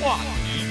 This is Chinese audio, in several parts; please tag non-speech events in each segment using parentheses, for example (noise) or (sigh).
话题。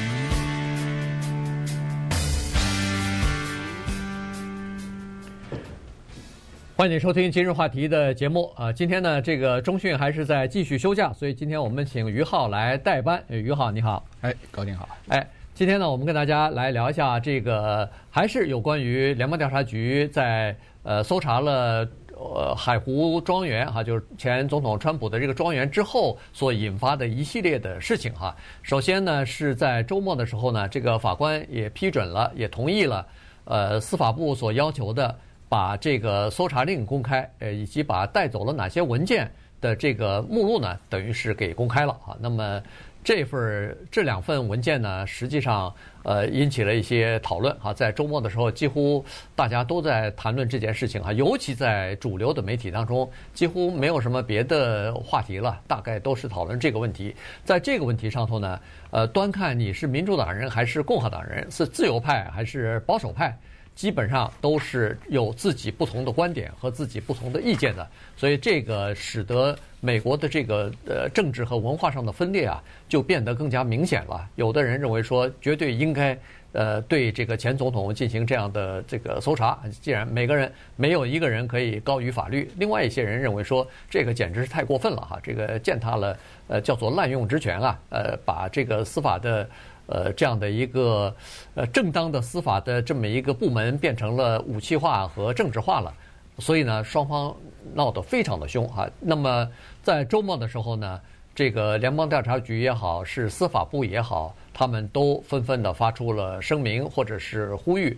欢迎收听今日话题的节目啊！今天呢，这个中讯还是在继续休假，所以今天我们请于浩来代班。于浩你好，哎，高宁好，哎，今天呢，我们跟大家来聊一下这个，还是有关于联邦调查局在呃搜查了呃海湖庄园哈，就是前总统川普的这个庄园之后所引发的一系列的事情哈。首先呢，是在周末的时候呢，这个法官也批准了，也同意了，呃，司法部所要求的。把这个搜查令公开，呃，以及把带走了哪些文件的这个目录呢，等于是给公开了啊。那么这份这两份文件呢，实际上呃引起了一些讨论哈。在周末的时候，几乎大家都在谈论这件事情哈，尤其在主流的媒体当中，几乎没有什么别的话题了，大概都是讨论这个问题。在这个问题上头呢，呃，端看你是民主党人还是共和党人，是自由派还是保守派。基本上都是有自己不同的观点和自己不同的意见的，所以这个使得美国的这个呃政治和文化上的分裂啊，就变得更加明显了。有的人认为说，绝对应该呃对这个前总统进行这样的这个搜查，既然每个人没有一个人可以高于法律。另外一些人认为说，这个简直是太过分了哈，这个践踏了呃叫做滥用职权啊，呃把这个司法的。呃，这样的一个呃正当的司法的这么一个部门变成了武器化和政治化了，所以呢，双方闹得非常的凶哈。那么在周末的时候呢，这个联邦调查局也好，是司法部也好，他们都纷纷的发出了声明或者是呼吁，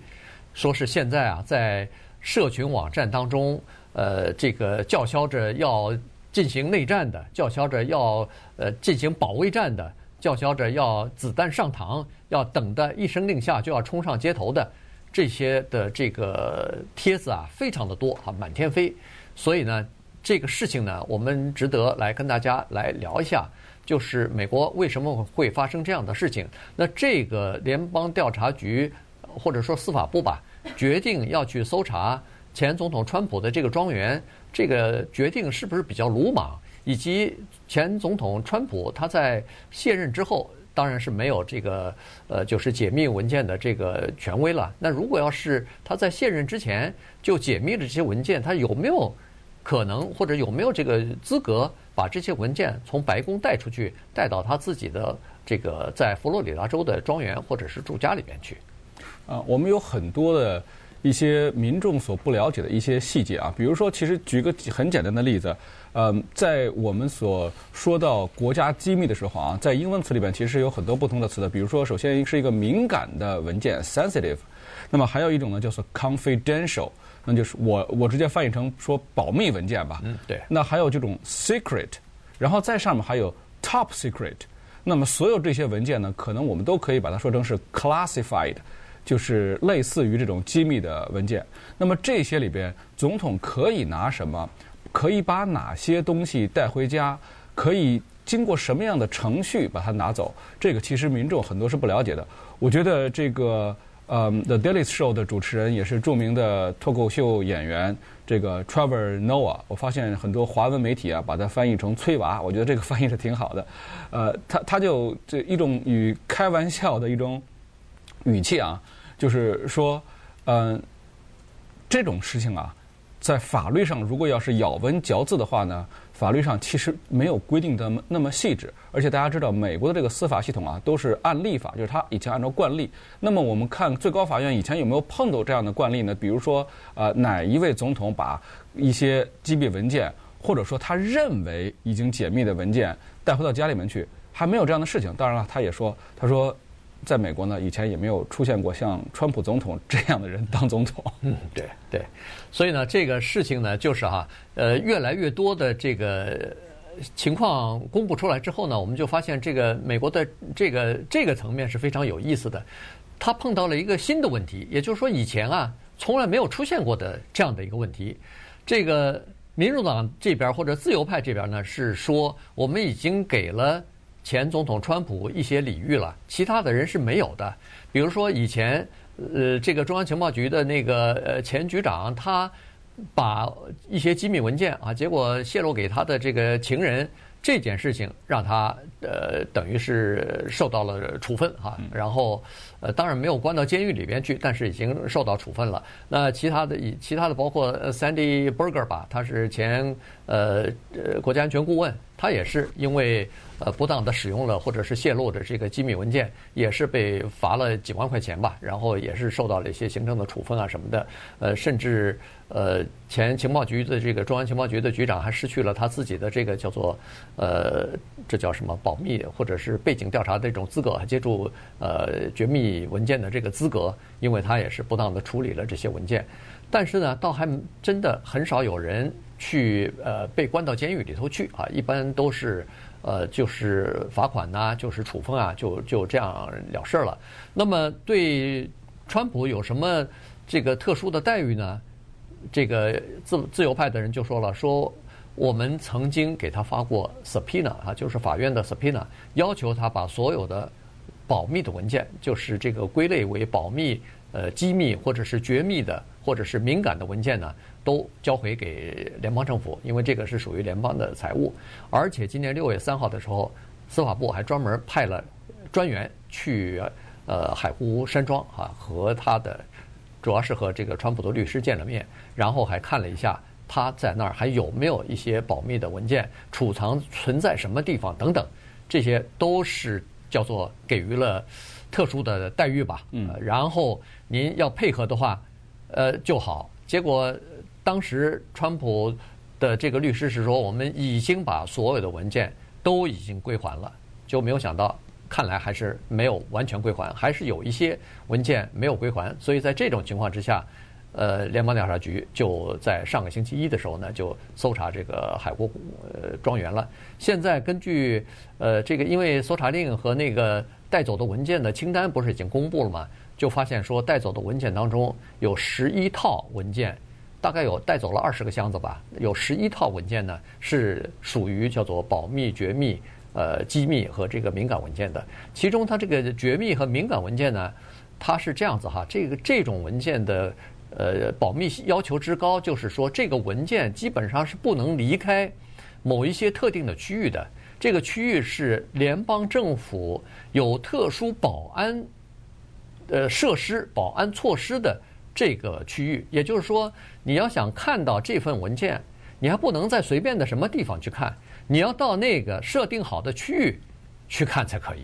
说是现在啊，在社群网站当中，呃，这个叫嚣着要进行内战的，叫嚣着要呃进行保卫战的。叫嚣着要子弹上膛，要等的一声令下就要冲上街头的这些的这个帖子啊，非常的多啊，满天飞。所以呢，这个事情呢，我们值得来跟大家来聊一下，就是美国为什么会发生这样的事情？那这个联邦调查局或者说司法部吧，决定要去搜查前总统川普的这个庄园，这个决定是不是比较鲁莽？以及前总统川普他在卸任之后，当然是没有这个呃，就是解密文件的这个权威了。那如果要是他在卸任之前就解密了这些文件，他有没有可能或者有没有这个资格把这些文件从白宫带出去，带到他自己的这个在佛罗里达州的庄园或者是住家里边去？啊，我们有很多的一些民众所不了解的一些细节啊，比如说，其实举个很简单的例子。嗯，在我们所说到国家机密的时候啊，在英文词里边其实有很多不同的词的。比如说，首先是一个敏感的文件 （sensitive），那么还有一种呢，叫做 confidential，那就是我我直接翻译成说保密文件吧。嗯，对。那还有这种 secret，然后在上面还有 top secret。那么所有这些文件呢，可能我们都可以把它说成是 classified，就是类似于这种机密的文件。那么这些里边，总统可以拿什么？可以把哪些东西带回家？可以经过什么样的程序把它拿走？这个其实民众很多是不了解的。我觉得这个呃，《The Daily Show》的主持人也是著名的脱口秀演员，这个 Trevor Noah。我发现很多华文媒体啊，把它翻译成“崔娃”，我觉得这个翻译是挺好的。呃，他他就这一种与开玩笑的一种语气啊，就是说，嗯、这种事情啊。在法律上，如果要是咬文嚼字的话呢，法律上其实没有规定的那么细致。而且大家知道，美国的这个司法系统啊，都是按例法，就是他以前按照惯例。那么我们看最高法院以前有没有碰到这样的惯例呢？比如说，呃，哪一位总统把一些机密文件，或者说他认为已经解密的文件带回到家里面去，还没有这样的事情。当然了，他也说，他说。在美国呢，以前也没有出现过像川普总统这样的人当总统。(laughs) 嗯，对对，所以呢，这个事情呢，就是哈，呃，越来越多的这个情况公布出来之后呢，我们就发现这个美国的这个这个层面是非常有意思的。他碰到了一个新的问题，也就是说，以前啊从来没有出现过的这样的一个问题。这个民主党这边或者自由派这边呢，是说我们已经给了。前总统川普一些礼遇了，其他的人是没有的。比如说以前，呃，这个中央情报局的那个呃前局长，他把一些机密文件啊，结果泄露给他的这个情人，这件事情让他呃，等于是受到了处分哈，然后呃，当然没有关到监狱里边去，但是已经受到处分了。那其他的其他的包括 Sandy Berger 吧，他是前呃呃国家安全顾问，他也是因为呃不当的使用了或者是泄露的这个机密文件，也是被罚了几万块钱吧，然后也是受到了一些行政的处分啊什么的，呃，甚至。呃，前情报局的这个中央情报局的局长还失去了他自己的这个叫做呃，这叫什么保密或者是背景调查的这种资格，还接触呃绝密以文件的这个资格，因为他也是不当的处理了这些文件。但是呢，倒还真的很少有人去呃被关到监狱里头去啊，一般都是呃就是罚款呐、就是处分啊，就就这样了事儿了。那么对川普有什么这个特殊的待遇呢？这个自自由派的人就说了，说我们曾经给他发过 subpoena 啊，就是法院的 subpoena，要求他把所有的保密的文件，就是这个归类为保密、呃机密或者是绝密的或者是敏感的文件呢，都交回给联邦政府，因为这个是属于联邦的财务。而且今年六月三号的时候，司法部还专门派了专员去呃海湖山庄啊和他的。主要是和这个川普的律师见了面，然后还看了一下他在那儿还有没有一些保密的文件储藏存在什么地方等等，这些都是叫做给予了特殊的待遇吧。嗯，然后您要配合的话，呃就好。结果当时川普的这个律师是说，我们已经把所有的文件都已经归还了，就没有想到。看来还是没有完全归还，还是有一些文件没有归还。所以在这种情况之下，呃，联邦调查局就在上个星期一的时候呢，就搜查这个海国呃庄园了。现在根据呃这个，因为搜查令和那个带走的文件的清单不是已经公布了吗？就发现说带走的文件当中有十一套文件，大概有带走了二十个箱子吧，有十一套文件呢是属于叫做保密绝密。呃，机密和这个敏感文件的，其中它这个绝密和敏感文件呢，它是这样子哈，这个这种文件的呃保密要求之高，就是说这个文件基本上是不能离开某一些特定的区域的，这个区域是联邦政府有特殊保安呃设施、保安措施的这个区域，也就是说，你要想看到这份文件，你还不能在随便的什么地方去看。你要到那个设定好的区域去看才可以。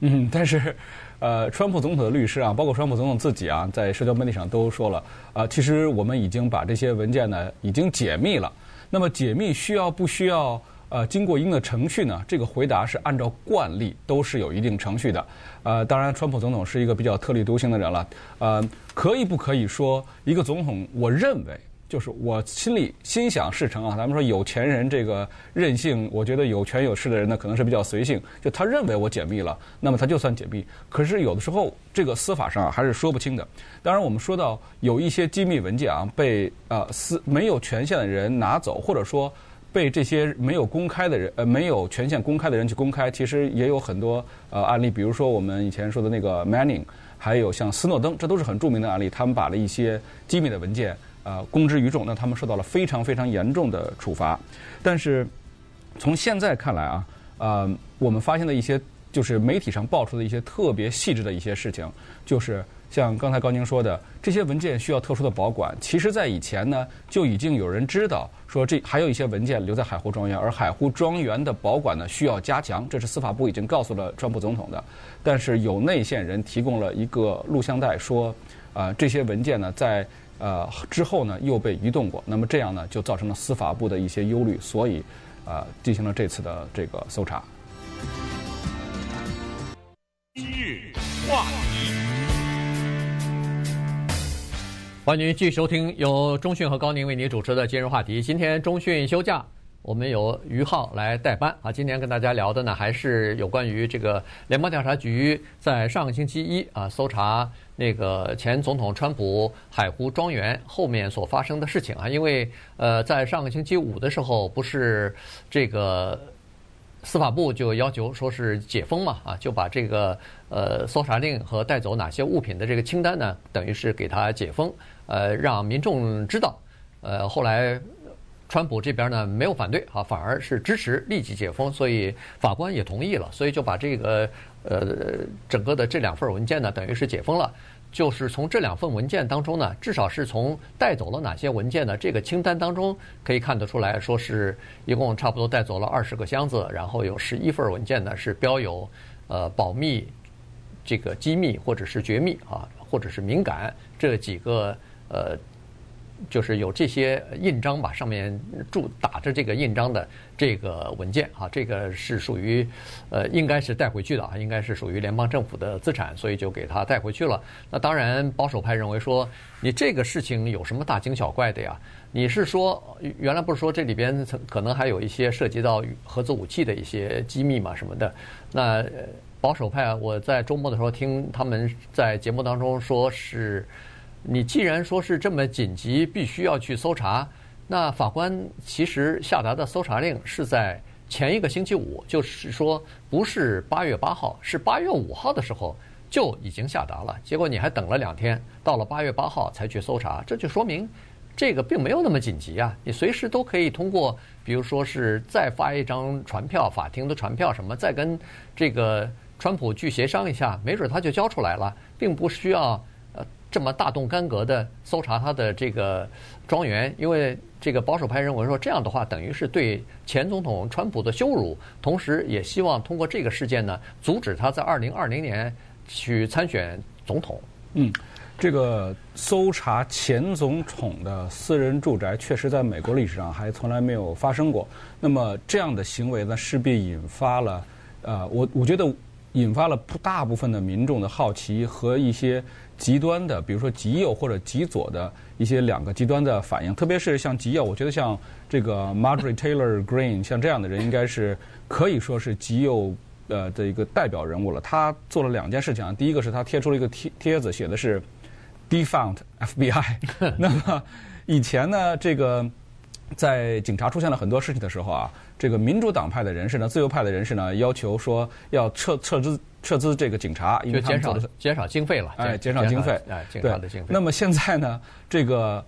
嗯，但是，呃，川普总统的律师啊，包括川普总统自己啊，在社交媒体上都说了，啊，其实我们已经把这些文件呢已经解密了。那么解密需要不需要呃经过一定的程序呢？这个回答是按照惯例都是有一定程序的。呃，当然，川普总统是一个比较特立独行的人了。呃，可以不可以说一个总统？我认为。就是我心里心想事成啊！咱们说有钱人这个任性，我觉得有权有势的人呢，可能是比较随性。就他认为我解密了，那么他就算解密。可是有的时候这个司法上啊，还是说不清的。当然，我们说到有一些机密文件啊，被呃司没有权限的人拿走，或者说被这些没有公开的人呃没有权限公开的人去公开，其实也有很多呃案例。比如说我们以前说的那个 Manning，还有像斯诺登，这都是很著名的案例。他们把了一些机密的文件。呃，公之于众，那他们受到了非常非常严重的处罚。但是从现在看来啊，呃，我们发现的一些就是媒体上爆出的一些特别细致的一些事情，就是像刚才高宁说的，这些文件需要特殊的保管。其实，在以前呢，就已经有人知道说这还有一些文件留在海湖庄园，而海湖庄园的保管呢需要加强。这是司法部已经告诉了川普总统的。但是有内线人提供了一个录像带，说啊、呃，这些文件呢在。呃，之后呢又被移动过，那么这样呢就造成了司法部的一些忧虑，所以呃进行了这次的这个搜查。今日话题，欢迎继续收听由中讯和高宁为您主持的今日话题。今天中讯休假。我们由于浩来代班啊，今天跟大家聊的呢，还是有关于这个联邦调查局在上个星期一啊搜查那个前总统川普海湖庄园后面所发生的事情啊。因为呃，在上个星期五的时候，不是这个司法部就要求说是解封嘛啊，就把这个呃搜查令和带走哪些物品的这个清单呢，等于是给他解封，呃，让民众知道。呃，后来。川普这边呢没有反对啊，反而是支持立即解封，所以法官也同意了，所以就把这个呃整个的这两份文件呢，等于是解封了。就是从这两份文件当中呢，至少是从带走了哪些文件呢？这个清单当中可以看得出来说是一共差不多带走了二十个箱子，然后有十一份文件呢是标有呃保密、这个机密或者是绝密啊，或者是敏感这几个呃。就是有这些印章吧，上面注打着这个印章的这个文件啊，这个是属于呃，应该是带回去的啊，应该是属于联邦政府的资产，所以就给他带回去了。那当然，保守派认为说，你这个事情有什么大惊小怪的呀？你是说原来不是说这里边可能还有一些涉及到核子武器的一些机密嘛什么的？那保守派我在周末的时候听他们在节目当中说是。你既然说是这么紧急，必须要去搜查，那法官其实下达的搜查令是在前一个星期五，就是说不是八月八号，是八月五号的时候就已经下达了。结果你还等了两天，到了八月八号才去搜查，这就说明这个并没有那么紧急啊！你随时都可以通过，比如说是再发一张传票，法庭的传票什么，再跟这个川普去协商一下，没准他就交出来了，并不需要。这么大动干戈的搜查他的这个庄园，因为这个保守派认为说这样的话等于是对前总统川普的羞辱，同时也希望通过这个事件呢，阻止他在二零二零年去参选总统。嗯，这个搜查前总统的私人住宅，确实在美国历史上还从来没有发生过。那么这样的行为呢，势必引发了，呃，我我觉得引发了不大部分的民众的好奇和一些。极端的，比如说极右或者极左的一些两个极端的反应，特别是像极右，我觉得像这个 Marjorie Taylor Greene 像这样的人，应该是可以说是极右呃的一个代表人物了。他做了两件事情啊，第一个是他贴出了一个贴贴子，写的是 Defund FBI。(laughs) 那么以前呢，这个在警察出现了很多事情的时候啊，这个民主党派的人士呢，自由派的人士呢，要求说要撤撤资。撤资这个警察，因为减少减少经费了，哎，减少经费，哎，减少的经费。那么现在呢，这个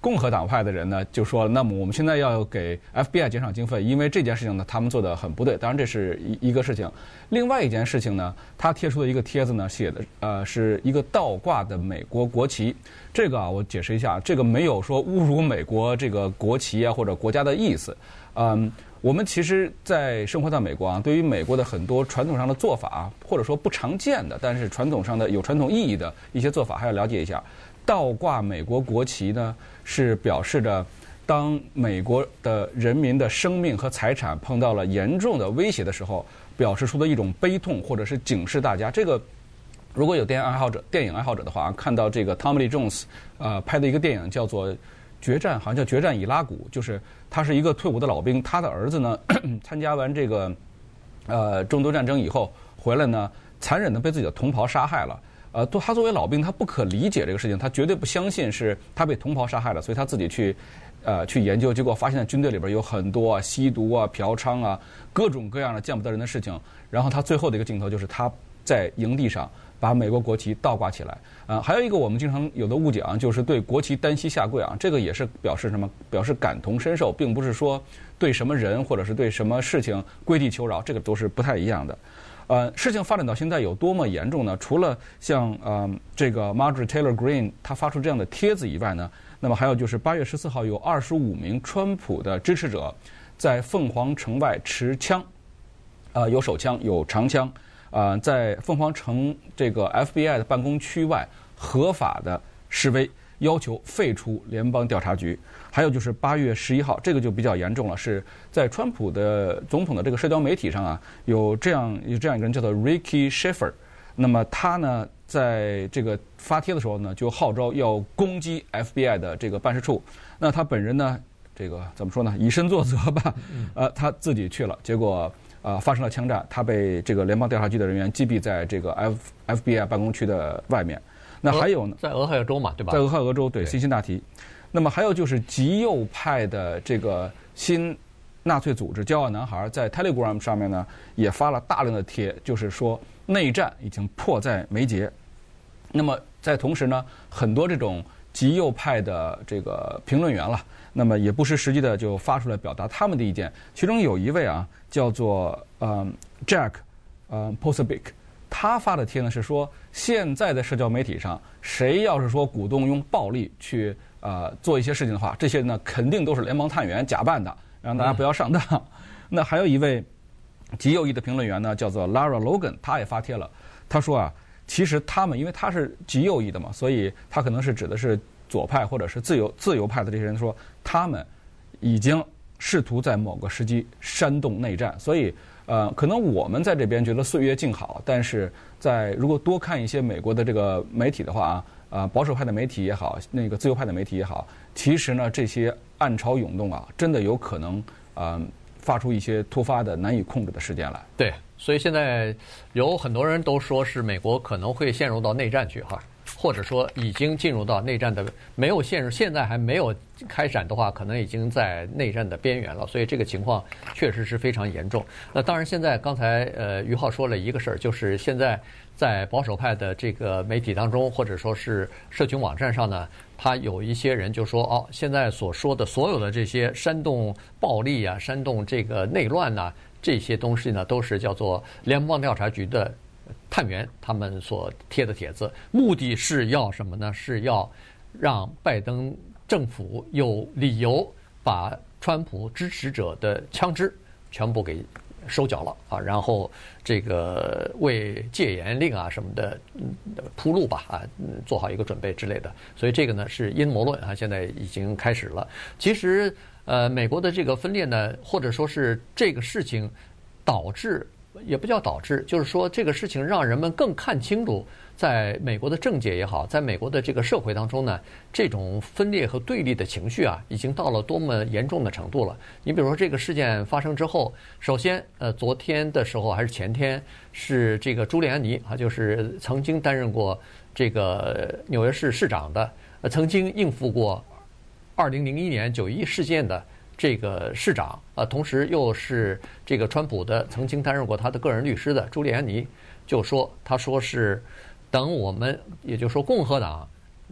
共和党派的人呢就说，那么我们现在要给 FBI 减少经费，因为这件事情呢，他们做得很不对。当然这是一一个事情。另外一件事情呢，他贴出的一个帖子呢，写的呃是一个倒挂的美国国旗。这个啊，我解释一下，这个没有说侮辱美国这个国旗啊或者国家的意思，嗯。我们其实，在生活在美国啊，对于美国的很多传统上的做法，或者说不常见的，但是传统上的有传统意义的一些做法，还要了解一下。倒挂美国国旗呢，是表示着当美国的人民的生命和财产碰到了严重的威胁的时候，表示出的一种悲痛，或者是警示大家。这个如果有电影爱好者、电影爱好者的话，看到这个 Tommy Lee Jones 呃拍的一个电影叫做。决战好像叫决战伊拉古，就是他是一个退伍的老兵，他的儿子呢 (coughs) 参加完这个呃中东战争以后回来呢，残忍的被自己的同袍杀害了。呃，他作为老兵，他不可理解这个事情，他绝对不相信是他被同袍杀害了，所以他自己去呃去研究，结果发现军队里边有很多啊吸毒啊嫖娼啊各种各样的见不得人的事情。然后他最后的一个镜头就是他在营地上。把美国国旗倒挂起来，啊，还有一个我们经常有的误解啊，就是对国旗单膝下跪啊，这个也是表示什么？表示感同身受，并不是说对什么人或者是对什么事情跪地求饶，这个都是不太一样的。呃，事情发展到现在有多么严重呢？除了像呃这个 Marjorie Taylor Greene 他发出这样的帖子以外呢，那么还有就是八月十四号有二十五名川普的支持者在凤凰城外持枪，啊，有手枪，有长枪。啊，在凤凰城这个 FBI 的办公区外合法的示威，要求废除联邦调查局。还有就是八月十一号，这个就比较严重了，是在川普的总统的这个社交媒体上啊，有这样有这样一个人叫做 Ricky Sheffer。那么他呢，在这个发帖的时候呢，就号召要攻击 FBI 的这个办事处。那他本人呢，这个怎么说呢？以身作则吧，呃，他自己去了，结果。啊、呃，发生了枪战，他被这个联邦调查局的人员击毙在这个 F FBI 办公区的外面。那还有呢，在俄亥俄州嘛，对吧？在俄亥俄州，对，辛辛那提。那么还有就是极右派的这个新纳粹组织“骄傲男孩”在 Telegram 上面呢，也发了大量的贴，就是说内战已经迫在眉睫。那么在同时呢，很多这种极右派的这个评论员了，那么也不失时机的就发出来表达他们的意见。其中有一位啊，叫做呃 Jack 呃 Posobiec，他发的帖呢是说，现在的社交媒体上，谁要是说鼓动用暴力去呃做一些事情的话，这些人呢肯定都是联邦探员假扮的，让大家不要上当。那还有一位极右翼的评论员呢，叫做 Lara Logan，他也发帖了，他说啊。其实他们，因为他是极右翼的嘛，所以他可能是指的是左派或者是自由自由派的这些人说，他们已经试图在某个时机煽动内战。所以，呃，可能我们在这边觉得岁月静好，但是在如果多看一些美国的这个媒体的话啊，啊，保守派的媒体也好，那个自由派的媒体也好，其实呢，这些暗潮涌动啊，真的有可能。呃发出一些突发的难以控制的事件来。对，所以现在有很多人都说是美国可能会陷入到内战去哈，或者说已经进入到内战的，没有陷入，现在还没有开展的话，可能已经在内战的边缘了。所以这个情况确实是非常严重。那当然，现在刚才呃于浩说了一个事儿，就是现在在保守派的这个媒体当中，或者说是社群网站上呢。他有一些人就说哦，现在所说的所有的这些煽动暴力啊、煽动这个内乱呐，这些东西呢，都是叫做联邦调查局的探员他们所贴的帖子，目的是要什么呢？是要让拜登政府有理由把川普支持者的枪支全部给。收缴了啊，然后这个为戒严令啊什么的铺路吧啊，做好一个准备之类的。所以这个呢是阴谋论啊，现在已经开始了。其实呃，美国的这个分裂呢，或者说是这个事情导致，也不叫导致，就是说这个事情让人们更看清楚。在美国的政界也好，在美国的这个社会当中呢，这种分裂和对立的情绪啊，已经到了多么严重的程度了。你比如说，这个事件发生之后，首先，呃，昨天的时候还是前天，是这个朱利安尼啊，就是曾经担任过这个纽约市市长的，呃，曾经应付过二零零一年九一事件的这个市长啊，同时又是这个川普的曾经担任过他的个人律师的朱利安尼，就说他说是。等我们，也就是说，共和党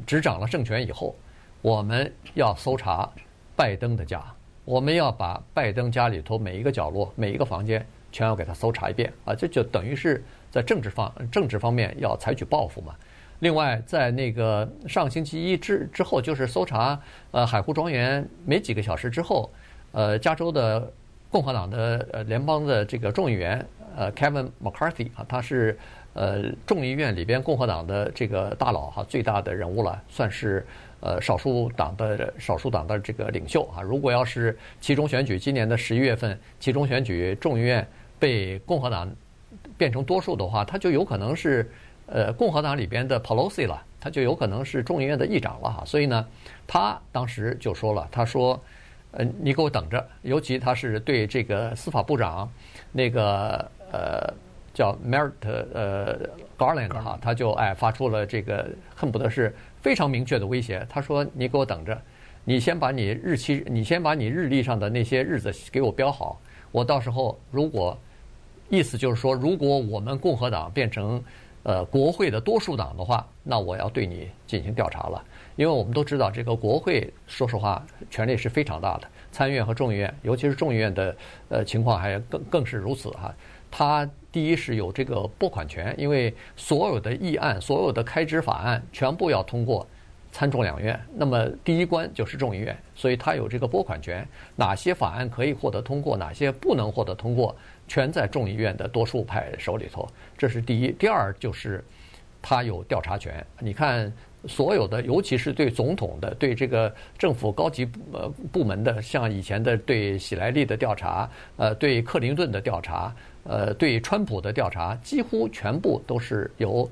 执掌了政权以后，我们要搜查拜登的家，我们要把拜登家里头每一个角落、每一个房间全要给他搜查一遍啊！这就等于是在政治方政治方面要采取报复嘛。另外，在那个上星期一之之后，就是搜查呃海湖庄园没几个小时之后，呃，加州的共和党的呃联邦的这个众议员呃 Kevin McCarthy 啊，他是。呃，众议院里边共和党的这个大佬哈，最大的人物了，算是呃少数党的少数党的这个领袖啊。如果要是其中选举今年的十一月份其中选举众议院被共和党变成多数的话，他就有可能是呃共和党里边的 Pelosi 了，他就有可能是众议院的议长了哈。所以呢，他当时就说了，他说，呃，你给我等着，尤其他是对这个司法部长那个呃。叫 Merit 呃 Garland 哈，他就哎发出了这个恨不得是非常明确的威胁。他说：“你给我等着，你先把你日期，你先把你日历上的那些日子给我标好。我到时候如果意思就是说，如果我们共和党变成呃国会的多数党的话，那我要对你进行调查了。因为我们都知道，这个国会说实话权力是非常大的，参议院和众议院，尤其是众议院的呃情况还更更是如此哈。他。第一是有这个拨款权，因为所有的议案、所有的开支法案全部要通过参众两院，那么第一关就是众议院，所以他有这个拨款权。哪些法案可以获得通过，哪些不能获得通过，全在众议院的多数派手里头。这是第一。第二就是他有调查权。你看，所有的，尤其是对总统的、对这个政府高级部呃部门的，像以前的对喜来利的调查，呃，对克林顿的调查。呃，对川普的调查几乎全部都是由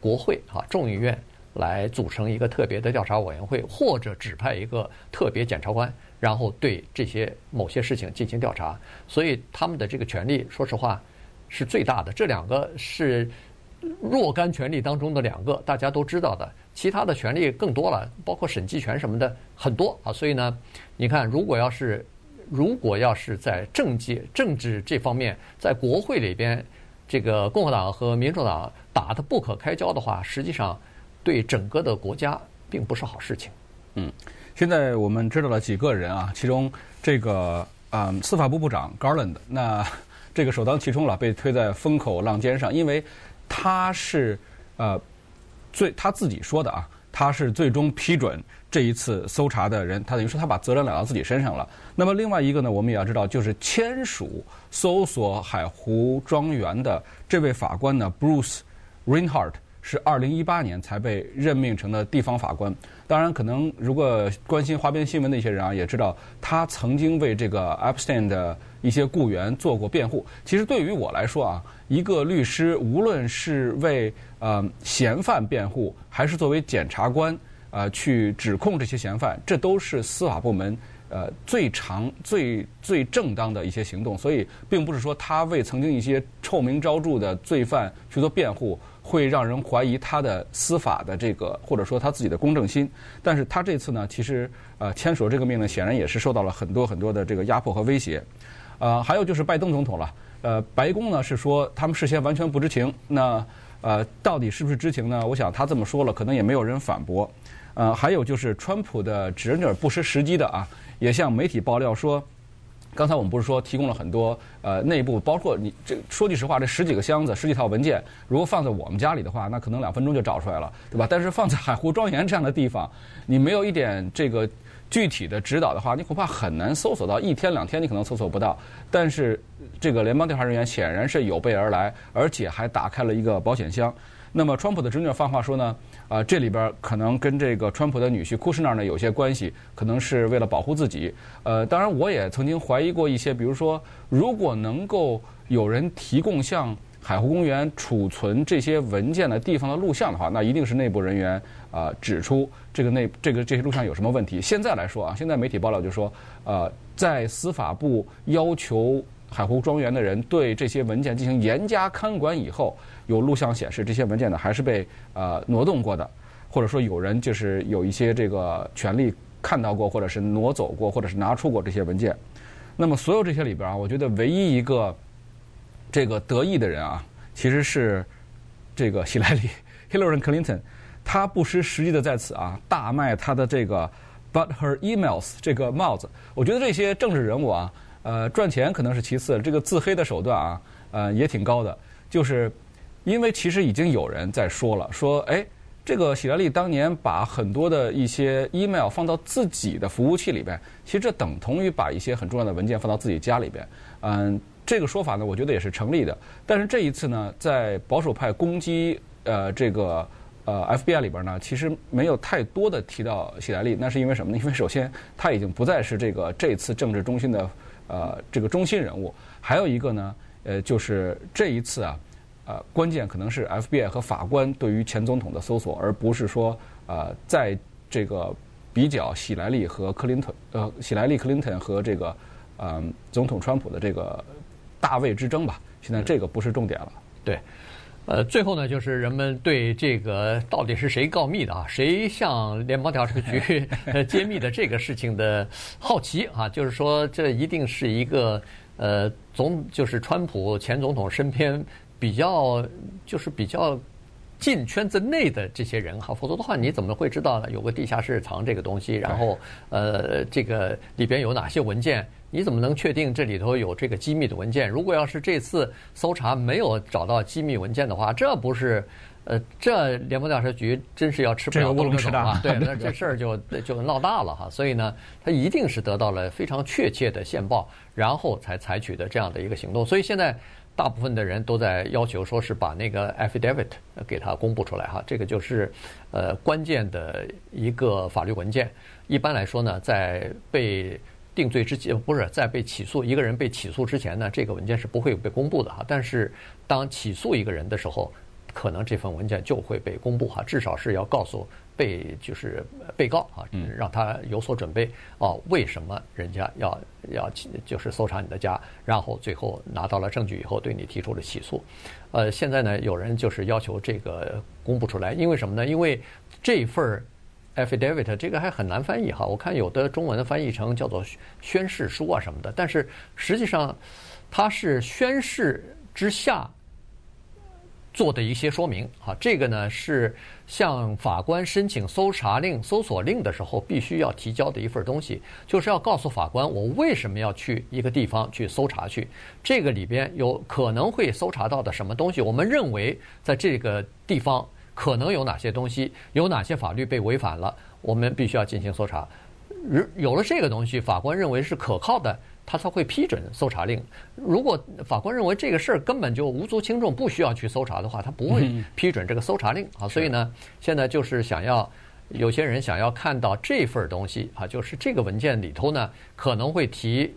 国会啊众议院来组成一个特别的调查委员会，或者指派一个特别检察官，然后对这些某些事情进行调查。所以他们的这个权力，说实话是最大的。这两个是若干权力当中的两个，大家都知道的。其他的权力更多了，包括审计权什么的很多啊。所以呢，你看，如果要是。如果要是在政界、政治这方面，在国会里边，这个共和党和民主党打得不可开交的话，实际上对整个的国家并不是好事情。嗯，现在我们知道了几个人啊，其中这个啊、嗯、司法部部长 Garland，那这个首当其冲了，被推在风口浪尖上，因为他是呃最他自己说的啊，他是最终批准这一次搜查的人，他等于说他把责任揽到自己身上了。那么另外一个呢，我们也要知道，就是签署搜索海湖庄园的这位法官呢，Bruce Reinhardt。是二零一八年才被任命成的地方法官。当然，可能如果关心花边新闻的一些人啊，也知道他曾经为这个 Epstein 的一些雇员做过辩护。其实对于我来说啊，一个律师无论是为呃嫌犯辩护，还是作为检察官呃去指控这些嫌犯，这都是司法部门呃最长、最最正当的一些行动。所以，并不是说他为曾经一些臭名昭著的罪犯去做辩护。会让人怀疑他的司法的这个，或者说他自己的公正心。但是他这次呢，其实呃签署这个命令，显然也是受到了很多很多的这个压迫和威胁。呃，还有就是拜登总统了。呃，白宫呢是说他们事先完全不知情。那呃，到底是不是知情呢？我想他这么说了，可能也没有人反驳。呃，还有就是川普的侄女不失时机的啊，也向媒体爆料说。刚才我们不是说提供了很多呃内部，包括你这说句实话，这十几个箱子、十几套文件，如果放在我们家里的话，那可能两分钟就找出来了，对吧？但是放在海湖庄园这样的地方，你没有一点这个具体的指导的话，你恐怕很难搜索到，一天两天你可能搜索不到。但是这个联邦调查人员显然是有备而来，而且还打开了一个保险箱。那么，川普的侄女放话说呢，啊，这里边可能跟这个川普的女婿库什纳呢有些关系，可能是为了保护自己。呃，当然，我也曾经怀疑过一些，比如说，如果能够有人提供向海湖公园储存这些文件的地方的录像的话，那一定是内部人员啊、指出这个内这个这些录像有什么问题。现在来说啊，现在媒体报道就说，呃，在司法部要求。海湖庄园的人对这些文件进行严加看管以后，有录像显示这些文件呢还是被呃挪动过的，或者说有人就是有一些这个权力看到过，或者是挪走过，或者是拿出过这些文件。那么所有这些里边啊，我觉得唯一一个这个得意的人啊，其实是这个希莱里 (laughs) Hillary Clinton，他不失时机的在此啊大卖他的这个 But her emails 这个帽子。我觉得这些政治人物啊。呃，赚钱可能是其次，这个自黑的手段啊，呃，也挺高的。就是因为其实已经有人在说了，说哎，这个喜来利当年把很多的一些 email 放到自己的服务器里边，其实这等同于把一些很重要的文件放到自己家里边。嗯，这个说法呢，我觉得也是成立的。但是这一次呢，在保守派攻击呃这个呃 FBI 里边呢，其实没有太多的提到喜来利，那是因为什么呢？因为首先他已经不再是这个这次政治中心的。呃，这个中心人物，还有一个呢，呃，就是这一次啊，呃，关键可能是 FBI 和法官对于前总统的搜索，而不是说呃，在这个比较喜来利和克林特，呃，喜来利克林顿和这个呃总统川普的这个大卫之争吧。现在这个不是重点了。对。呃，最后呢，就是人们对这个到底是谁告密的啊，谁向联邦调查局 (laughs) 揭秘的这个事情的好奇啊，就是说这一定是一个呃总就是川普前总统身边比较就是比较。进圈子内的这些人哈，否则的话你怎么会知道呢？有个地下室藏这个东西，然后呃，这个里边有哪些文件？你怎么能确定这里头有这个机密的文件？如果要是这次搜查没有找到机密文件的话，这不是呃，这联邦调查局真是要吃不了兜着走啊！(laughs) 对，(laughs) 那这事儿就就闹大了哈。所以呢，他一定是得到了非常确切的线报，然后才采取的这样的一个行动。所以现在。大部分的人都在要求说是把那个 affidavit 给他公布出来哈，这个就是呃关键的一个法律文件。一般来说呢，在被定罪之前，不是在被起诉一个人被起诉之前呢，这个文件是不会被公布的哈。但是当起诉一个人的时候，可能这份文件就会被公布哈，至少是要告诉。被就是被告啊，让他有所准备哦。为什么人家要要就是搜查你的家，然后最后拿到了证据以后，对你提出了起诉？呃，现在呢，有人就是要求这个公布出来，因为什么呢？因为这份 affidavit 这个还很难翻译哈。我看有的中文的翻译成叫做宣誓书啊什么的，但是实际上它是宣誓之下。做的一些说明。哈，这个呢是向法官申请搜查令、搜索令的时候必须要提交的一份东西，就是要告诉法官我为什么要去一个地方去搜查去，这个里边有可能会搜查到的什么东西，我们认为在这个地方可能有哪些东西，有哪些法律被违反了，我们必须要进行搜查。有了这个东西，法官认为是可靠的。他才会批准搜查令。如果法官认为这个事儿根本就无足轻重，不需要去搜查的话，他不会批准这个搜查令啊。所以呢，现在就是想要有些人想要看到这份东西啊，就是这个文件里头呢，可能会提，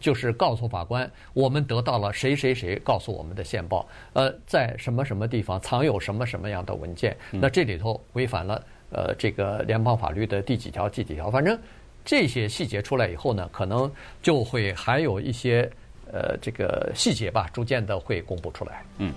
就是告诉法官，我们得到了谁谁谁告诉我们的线报，呃，在什么什么地方藏有什么什么样的文件，那这里头违反了呃这个联邦法律的第几条第几条，反正。这些细节出来以后呢，可能就会还有一些呃这个细节吧，逐渐的会公布出来。嗯。